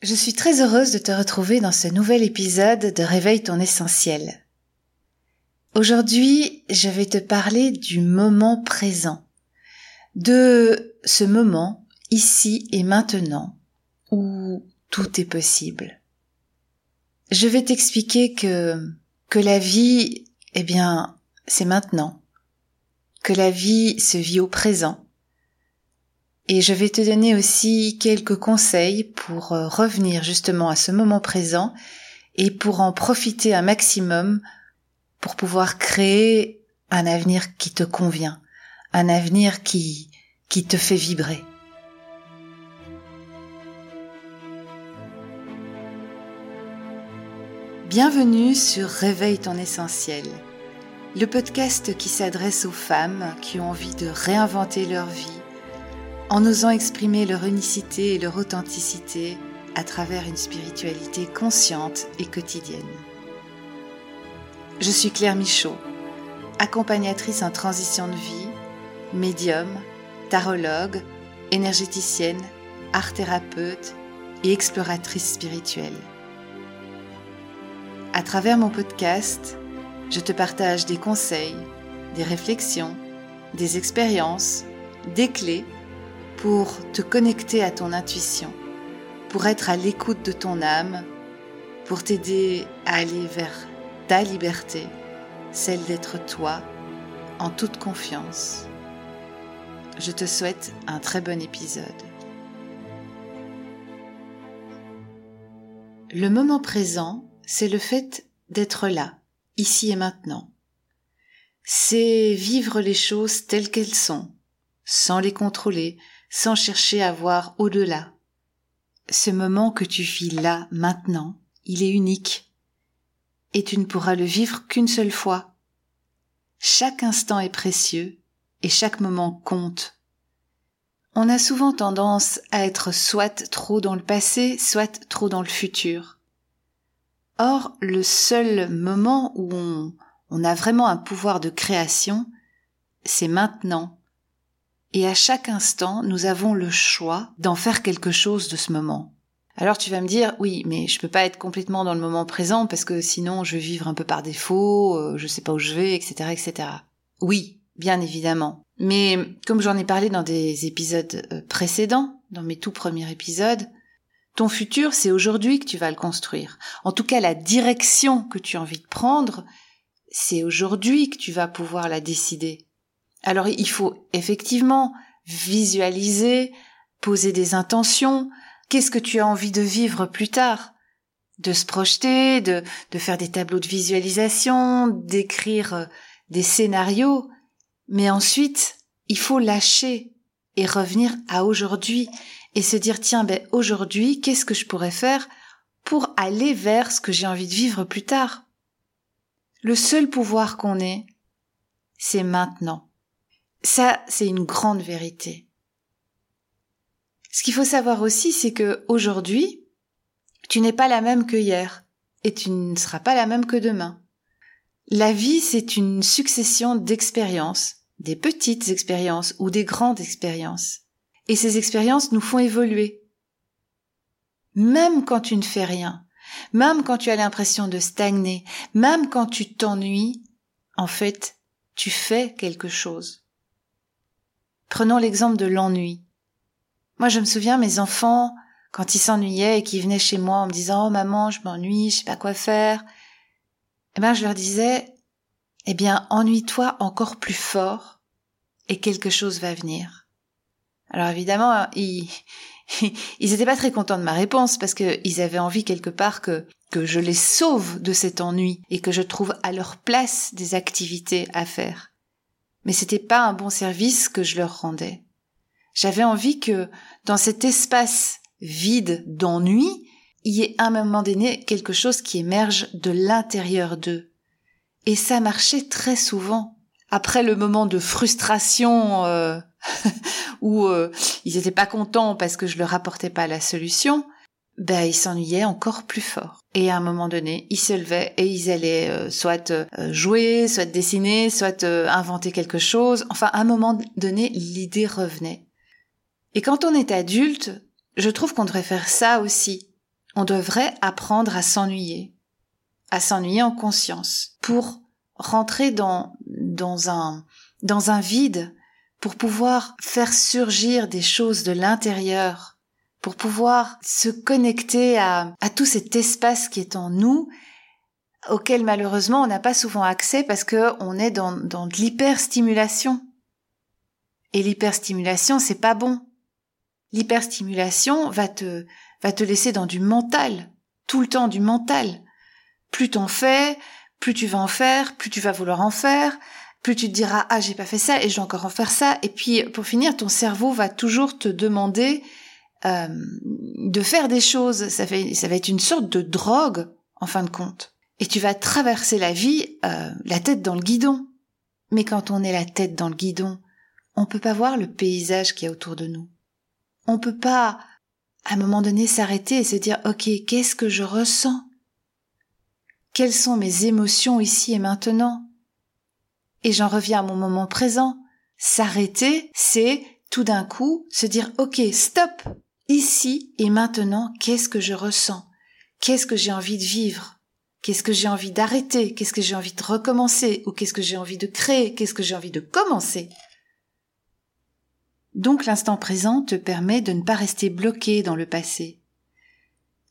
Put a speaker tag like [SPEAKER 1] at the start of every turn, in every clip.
[SPEAKER 1] Je suis très heureuse de te retrouver dans ce nouvel épisode de Réveille ton essentiel. Aujourd'hui, je vais te parler du moment présent, de ce moment ici et maintenant où tout est possible. Je vais t'expliquer que que la vie, eh bien, c'est maintenant, que la vie se vit au présent et je vais te donner aussi quelques conseils pour euh, revenir justement à ce moment présent et pour en profiter un maximum pour pouvoir créer un avenir qui te convient, un avenir qui, qui te fait vibrer. Bienvenue sur Réveille ton essentiel, le podcast qui s'adresse aux femmes qui ont envie de réinventer leur vie en osant exprimer leur unicité et leur authenticité à travers une spiritualité consciente et quotidienne. Je suis Claire Michaud, accompagnatrice en transition de vie, médium, tarologue, énergéticienne, art thérapeute et exploratrice spirituelle. À travers mon podcast, je te partage des conseils, des réflexions, des expériences, des clés pour te connecter à ton intuition, pour être à l'écoute de ton âme, pour t'aider à aller vers ta liberté, celle d'être toi, en toute confiance. Je te souhaite un très bon épisode. Le moment présent, c'est le fait d'être là, ici et maintenant. C'est vivre les choses telles qu'elles sont, sans les contrôler, sans chercher à voir au-delà. Ce moment que tu vis là, maintenant, il est unique. Et tu ne pourras le vivre qu'une seule fois. Chaque instant est précieux et chaque moment compte. On a souvent tendance à être soit trop dans le passé, soit trop dans le futur. Or, le seul moment où on, a vraiment un pouvoir de création, c'est maintenant, et à chaque instant, nous avons le choix d'en faire quelque chose de ce moment. Alors tu vas me dire, oui, mais je peux pas être complètement dans le moment présent parce que sinon je vais vivre un peu par défaut, euh, je sais pas où je vais, etc., etc. Oui, bien évidemment. Mais comme j'en ai parlé dans des épisodes euh, précédents, dans mes tout premiers épisodes, ton futur, c'est aujourd'hui que tu vas le construire. En tout cas, la direction que tu as envie de prendre, c'est aujourd'hui que tu vas pouvoir la décider. Alors il faut effectivement visualiser, poser des intentions, qu'est-ce que tu as envie de vivre plus tard? De se projeter, de, faire des tableaux de visualisation, d'écrire euh, des scénarios, mais ensuite, il faut lâcher et revenir à aujourd'hui et se dire tiens ben aujourd'hui qu'est-ce que je pourrais faire pour aller vers ce que j'ai envie de vivre plus tard? Le seul pouvoir qu'on ait, c'est maintenant. Ça, c'est une grande vérité. Ce qu'il faut savoir aussi, c'est que aujourd'hui, tu n'es pas la même que hier, et tu ne seras pas la même que demain. La vie, c'est une succession d'expériences, des petites expériences ou des grandes expériences. Et ces expériences nous font évoluer. Même quand tu ne fais rien, même quand tu as l'impression de stagner, même quand tu t'ennuies, en fait, tu fais quelque chose. Prenons l'exemple de l'ennui. Moi, je me souviens, mes enfants, quand ils s'ennuyaient et qu'ils venaient chez moi en me disant, oh maman, je m'ennuie, je sais pas quoi faire, eh ben, je leur disais, eh bien, ennuie-toi encore plus fort et quelque chose va venir. Alors évidemment, ils, ils étaient pas très contents de ma réponse parce qu'ils avaient envie quelque part que, que je les sauve de cet ennui et que je trouve à leur place des activités à faire mais c'était pas un bon service que je leur rendais. J'avais envie que, dans cet espace vide d'ennui, il y ait à un moment donné quelque chose qui émerge de l'intérieur d'eux. Et ça marchait très souvent. Après le moment de frustration euh, où euh, ils n'étaient pas contents parce que je leur apportais pas la solution, ben ils s'ennuyaient encore plus fort. Et à un moment donné, ils se levaient et ils allaient euh, soit euh, jouer, soit dessiner, soit euh, inventer quelque chose. Enfin, à un moment donné, l'idée revenait. Et quand on est adulte, je trouve qu'on devrait faire ça aussi. on devrait apprendre à s'ennuyer, à s'ennuyer en conscience, pour rentrer dans, dans un, dans un vide, pour pouvoir faire surgir des choses de l'intérieur, pour pouvoir se connecter à, tout cet espace qui est en nous, auquel malheureusement on n'a pas souvent accès parce que on est dans, dans de l'hyperstimulation. Et l'hyperstimulation, c'est pas bon. L'hyperstimulation va te, va te laisser dans du mental, tout le temps du mental. Plus t'en fais, plus tu vas en faire, plus tu vas vouloir en faire, plus tu te diras ah j'ai pas fait ça et je dois encore en faire ça. Et puis pour finir, ton cerveau va toujours te demander euh, de faire des choses. Ça, fait, ça va être une sorte de drogue en fin de compte. Et tu vas traverser la vie euh, la tête dans le guidon. Mais quand on est la tête dans le guidon, on peut pas voir le paysage qui est autour de nous. On peut pas, à un moment donné, s'arrêter et se dire, OK, qu'est-ce que je ressens? Quelles sont mes émotions ici et maintenant? Et j'en reviens à mon moment présent. S'arrêter, c'est tout d'un coup se dire, OK, stop! Ici et maintenant, qu'est-ce que je ressens? Qu'est-ce que j'ai envie de vivre? Qu'est-ce que j'ai envie d'arrêter? Qu'est-ce que j'ai envie de recommencer? Ou qu'est-ce que j'ai envie de créer? Qu'est-ce que j'ai envie de commencer? Donc l'instant présent te permet de ne pas rester bloqué dans le passé.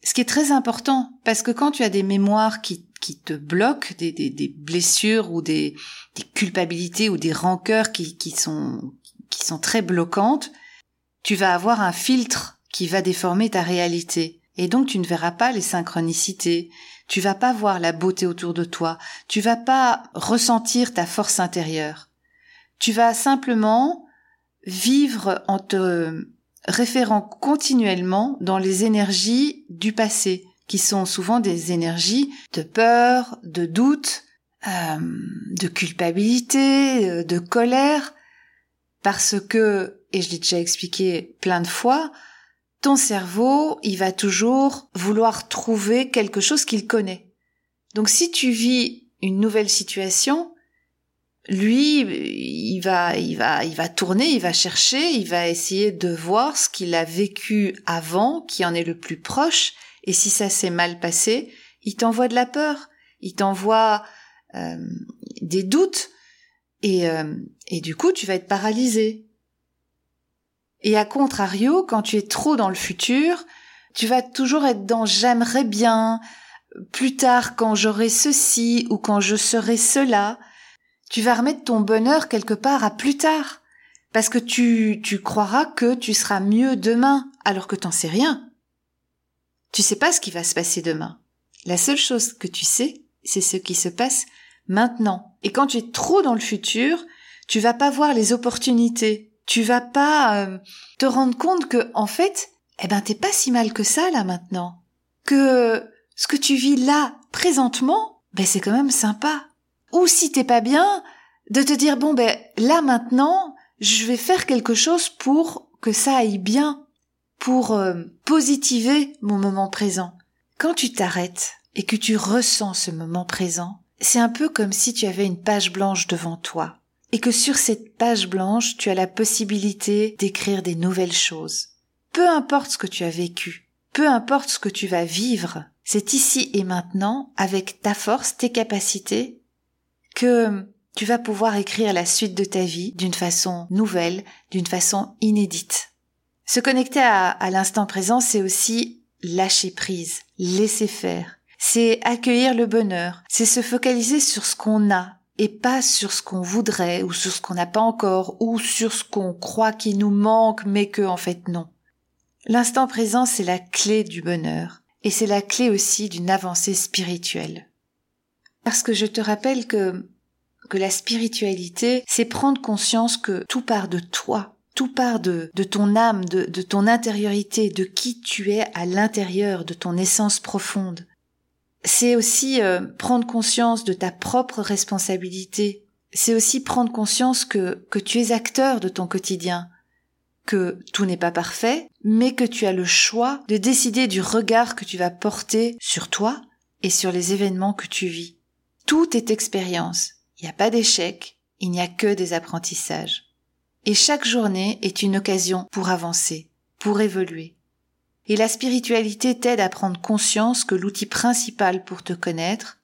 [SPEAKER 1] Ce qui est très important, parce que quand tu as des mémoires qui, te bloquent, des, blessures ou des, culpabilités ou des rancœurs qui, sont, qui sont très bloquantes, tu vas avoir un filtre qui va déformer ta réalité. Et donc tu ne verras pas les synchronicités, tu vas pas voir la beauté autour de toi, tu vas pas ressentir ta force intérieure. Tu vas simplement vivre en te référant continuellement dans les énergies du passé, qui sont souvent des énergies de peur, de doute, euh, de culpabilité, euh, de colère, parce que, et je l'ai déjà expliqué plein de fois, ton cerveau, il va toujours vouloir trouver quelque chose qu'il connaît. Donc si tu vis une nouvelle situation, lui, il va, il va, il va tourner, il va chercher, il va essayer de voir ce qu'il a vécu avant, qui en est le plus proche, et si ça s'est mal passé, il t'envoie de la peur, il t'envoie euh, des doutes, et, euh, et du coup, tu vas être paralysé. Et à contrario, quand tu es trop dans le futur, tu vas toujours être dans j'aimerais bien, plus tard quand j'aurai ceci ou quand je serai cela. Tu vas remettre ton bonheur quelque part à plus tard. Parce que tu, tu croiras que tu seras mieux demain, alors que t'en sais rien. Tu sais pas ce qui va se passer demain. La seule chose que tu sais, c'est ce qui se passe maintenant. Et quand tu es trop dans le futur, tu vas pas voir les opportunités, tu vas pas euh, te rendre compte que en fait, eh ben t'es pas si mal que ça là maintenant. Que ce que tu vis là présentement, ben c'est quand même sympa. Ou si t'es pas bien, de te dire bon ben là maintenant, je vais faire quelque chose pour que ça aille bien, pour euh, positiver mon moment présent. Quand tu t'arrêtes et que tu ressens ce moment présent, c'est un peu comme si tu avais une page blanche devant toi et que sur cette page blanche, tu as la possibilité d'écrire des nouvelles choses. Peu importe ce que tu as vécu, peu importe ce que tu vas vivre, c'est ici et maintenant, avec ta force, tes capacités, que tu vas pouvoir écrire la suite de ta vie d'une façon nouvelle, d'une façon inédite. Se connecter à, à l'instant présent, c'est aussi lâcher prise, laisser faire. C'est accueillir le bonheur, c'est se focaliser sur ce qu'on a, et pas sur ce qu'on voudrait ou sur ce qu'on n'a pas encore ou sur ce qu'on croit qu'il nous manque mais que en fait non. L'instant présent c'est la clé du bonheur et c'est la clé aussi d'une avancée spirituelle. Parce que je te rappelle que que la spiritualité c'est prendre conscience que tout part de toi, tout part de, de ton âme, de, de ton intériorité, de qui tu es à l'intérieur, de ton essence profonde c'est aussi euh, prendre conscience de ta propre responsabilité. C'est aussi prendre conscience que, que tu es acteur de ton quotidien, que tout n'est pas parfait, mais que tu as le choix de décider du regard que tu vas porter sur toi et sur les événements que tu vis. Tout est expérience. Il n'y a pas d'échec, il n'y a que des apprentissages. Et chaque journée est une occasion pour avancer, pour évoluer. Et la spiritualité t'aide à prendre conscience que l'outil principal pour te connaître,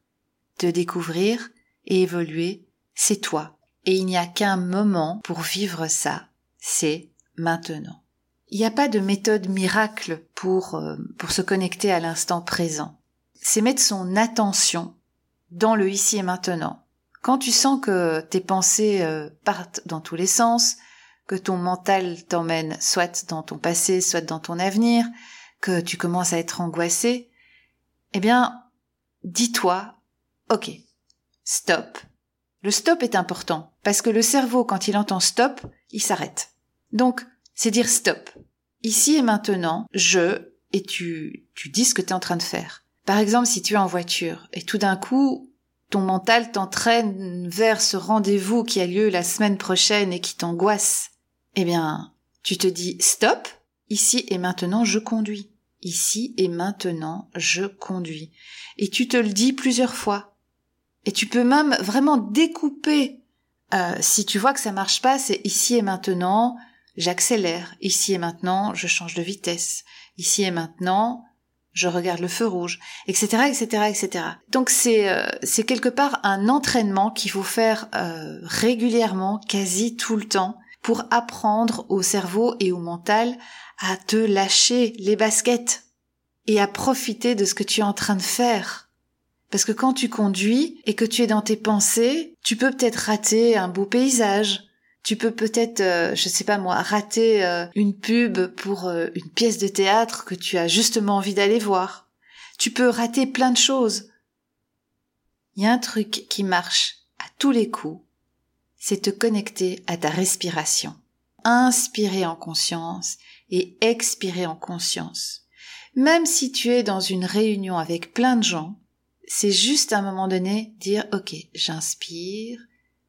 [SPEAKER 1] te découvrir et évoluer, c'est toi. Et il n'y a qu'un moment pour vivre ça, c'est maintenant. Il n'y a pas de méthode miracle pour, euh, pour se connecter à l'instant présent. C'est mettre son attention dans le ici et maintenant. Quand tu sens que tes pensées euh, partent dans tous les sens, que ton mental t'emmène soit dans ton passé, soit dans ton avenir, que tu commences à être angoissé, eh bien, dis-toi, ok, stop. Le stop est important, parce que le cerveau, quand il entend stop, il s'arrête. Donc, c'est dire stop. Ici et maintenant, je, et tu, tu dis ce que tu es en train de faire. Par exemple, si tu es en voiture, et tout d'un coup, ton mental t'entraîne vers ce rendez-vous qui a lieu la semaine prochaine et qui t'angoisse, eh bien, tu te dis stop, ici et maintenant je conduis. Ici et maintenant je conduis. Et tu te le dis plusieurs fois. Et tu peux même vraiment découper. Euh, si tu vois que ça marche pas, c'est ici et maintenant, j'accélère. Ici et maintenant, je change de vitesse. Ici et maintenant, je regarde le feu rouge, etc., etc., etc. Donc c'est euh, c'est quelque part un entraînement qu'il faut faire euh, régulièrement, quasi tout le temps, pour apprendre au cerveau et au mental à te lâcher les baskets et à profiter de ce que tu es en train de faire. Parce que quand tu conduis et que tu es dans tes pensées, tu peux peut-être rater un beau paysage. Tu peux peut-être, euh, je sais pas moi, rater euh, une pub pour euh, une pièce de théâtre que tu as justement envie d'aller voir. Tu peux rater plein de choses. Il y a un truc qui marche à tous les coups, c'est te connecter à ta respiration. Inspirer en conscience et expirer en conscience. Même si tu es dans une réunion avec plein de gens, c'est juste à un moment donné dire ok, j'inspire,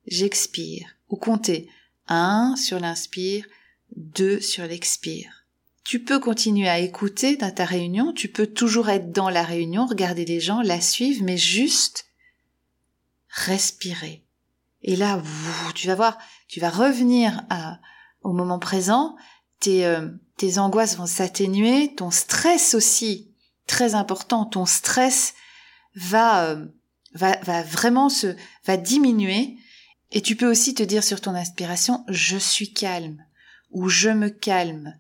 [SPEAKER 1] j'expire, ou compter un sur l'inspire, deux sur l'expire. Tu peux continuer à écouter dans ta réunion, tu peux toujours être dans la réunion, regarder les gens, la suivre, mais juste respirer. Et là, tu vas voir, tu vas revenir à, au moment présent, tes, euh, tes angoisses vont s'atténuer, ton stress aussi, très important, ton stress va, euh, va, va vraiment se, va diminuer, et tu peux aussi te dire sur ton inspiration, je suis calme, ou je me calme,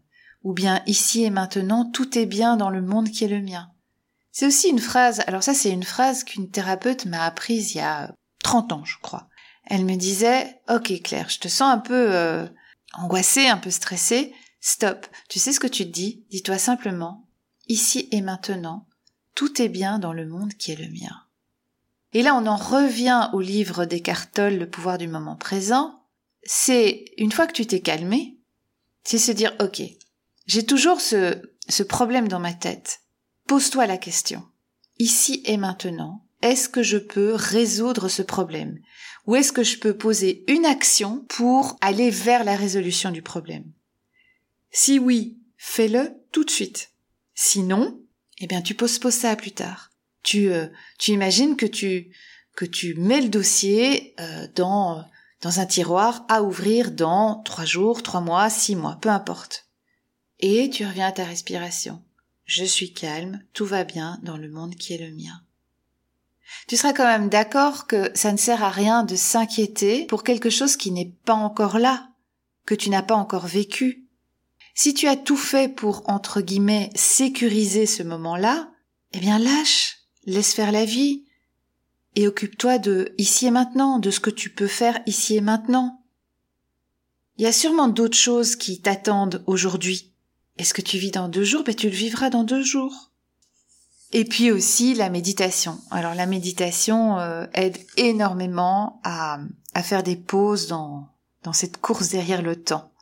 [SPEAKER 1] ou bien ici et maintenant, tout est bien dans le monde qui est le mien. C'est aussi une phrase, alors ça c'est une phrase qu'une thérapeute m'a apprise il y a 30 ans, je crois. Elle me disait, ok Claire, je te sens un peu euh, angoissée, un peu stressée. Stop. Tu sais ce que tu te dis? Dis-toi simplement, ici et maintenant, tout est bien dans le monde qui est le mien. Et là, on en revient au livre d'Eckhart Tolle, Le pouvoir du moment présent. C'est, une fois que tu t'es calmé, c'est se dire, ok, j'ai toujours ce, ce problème dans ma tête. Pose-toi la question. Ici et maintenant, est-ce que je peux résoudre ce problème Ou est-ce que je peux poser une action pour aller vers la résolution du problème? Si oui, fais-le tout de suite. Sinon, eh bien tu poses ça plus tard. Tu, euh, tu imagines que tu que tu mets le dossier euh, dans dans un tiroir à ouvrir dans trois jours, trois mois, six mois, peu importe. Et tu reviens à ta respiration. Je suis calme, tout va bien dans le monde qui est le mien. Tu seras quand même d'accord que ça ne sert à rien de s'inquiéter pour quelque chose qui n'est pas encore là, que tu n'as pas encore vécu. Si tu as tout fait pour, entre guillemets, sécuriser ce moment-là, eh bien lâche, laisse faire la vie, et occupe-toi de ici et maintenant, de ce que tu peux faire ici et maintenant. Il y a sûrement d'autres choses qui t'attendent aujourd'hui. Est-ce que tu vis dans deux jours? Ben, tu le vivras dans deux jours. Et puis aussi la méditation. Alors la méditation euh, aide énormément à, à faire des pauses dans, dans cette course derrière le temps.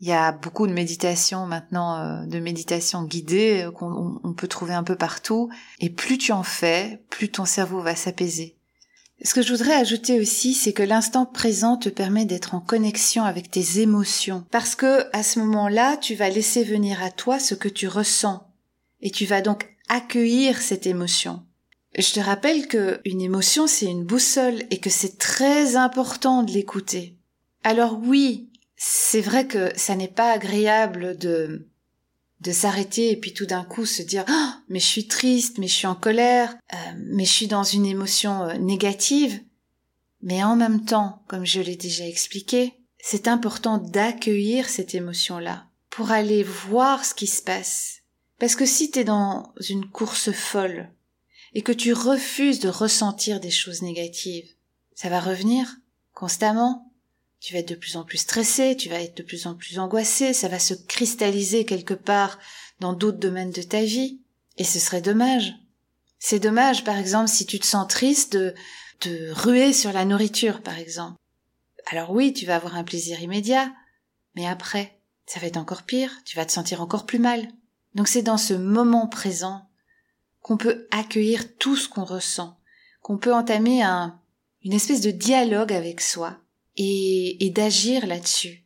[SPEAKER 1] Il y a beaucoup de méditation maintenant, euh, de méditation guidée euh, qu'on on peut trouver un peu partout. Et plus tu en fais, plus ton cerveau va s'apaiser. Ce que je voudrais ajouter aussi, c'est que l'instant présent te permet d'être en connexion avec tes émotions. Parce que à ce moment-là, tu vas laisser venir à toi ce que tu ressens. Et tu vas donc accueillir cette émotion. Je te rappelle que une émotion c'est une boussole et que c'est très important de l'écouter. Alors oui, c'est vrai que ça n'est pas agréable de de s'arrêter et puis tout d'un coup se dire oh, mais je suis triste, mais je suis en colère, euh, mais je suis dans une émotion euh, négative. Mais en même temps, comme je l'ai déjà expliqué, c'est important d'accueillir cette émotion-là pour aller voir ce qui se passe. Parce que si tu es dans une course folle et que tu refuses de ressentir des choses négatives, ça va revenir constamment. Tu vas être de plus en plus stressé, tu vas être de plus en plus angoissé, ça va se cristalliser quelque part dans d'autres domaines de ta vie. Et ce serait dommage. C'est dommage, par exemple, si tu te sens triste de, de ruer sur la nourriture, par exemple. Alors oui, tu vas avoir un plaisir immédiat, mais après, ça va être encore pire, tu vas te sentir encore plus mal. Donc c'est dans ce moment présent qu'on peut accueillir tout ce qu'on ressent, qu'on peut entamer un, une espèce de dialogue avec soi et, et d'agir là-dessus.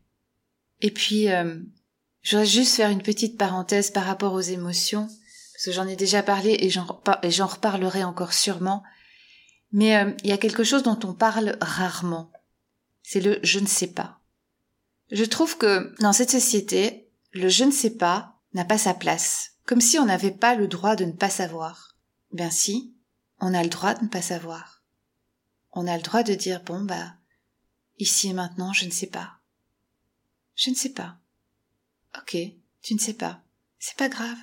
[SPEAKER 1] Et puis, euh, je voudrais juste faire une petite parenthèse par rapport aux émotions, parce que j'en ai déjà parlé et j'en reparlerai encore sûrement. Mais euh, il y a quelque chose dont on parle rarement. C'est le je ne sais pas. Je trouve que dans cette société, le je ne sais pas n'a pas sa place. Comme si on n'avait pas le droit de ne pas savoir. Ben si, on a le droit de ne pas savoir. On a le droit de dire bon bah ici et maintenant je ne sais pas. Je ne sais pas. Ok, tu ne sais pas. C'est pas grave.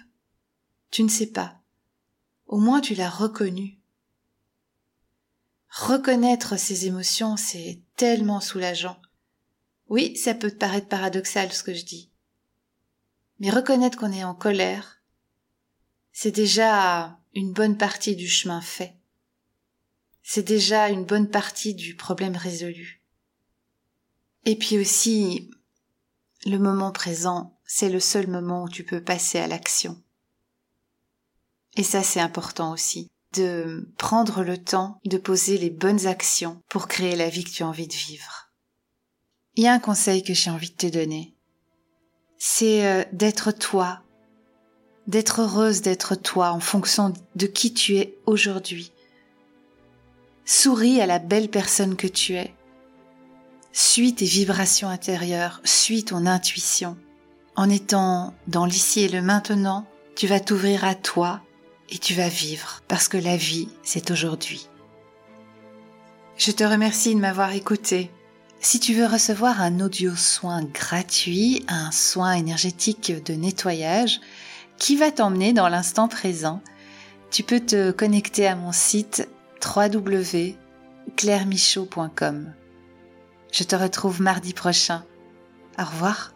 [SPEAKER 1] Tu ne sais pas. Au moins tu l'as reconnu. Reconnaître ses émotions, c'est tellement soulageant. Oui, ça peut te paraître paradoxal ce que je dis. Mais reconnaître qu'on est en colère, c'est déjà une bonne partie du chemin fait. C'est déjà une bonne partie du problème résolu. Et puis aussi, le moment présent, c'est le seul moment où tu peux passer à l'action. Et ça, c'est important aussi, de prendre le temps de poser les bonnes actions pour créer la vie que tu as envie de vivre. Il y a un conseil que j'ai envie de te donner. C'est euh, d'être toi d'être heureuse d'être toi en fonction de qui tu es aujourd'hui. Souris à la belle personne que tu es. Suis tes vibrations intérieures, suis ton intuition. En étant dans l'ici et le maintenant, tu vas t'ouvrir à toi et tu vas vivre parce que la vie, c'est aujourd'hui. Je te remercie de m'avoir écouté. Si tu veux recevoir un audio soin gratuit, un soin énergétique de nettoyage, qui va t'emmener dans l'instant présent. Tu peux te connecter à mon site www.clairemichaud.com. Je te retrouve mardi prochain. Au revoir.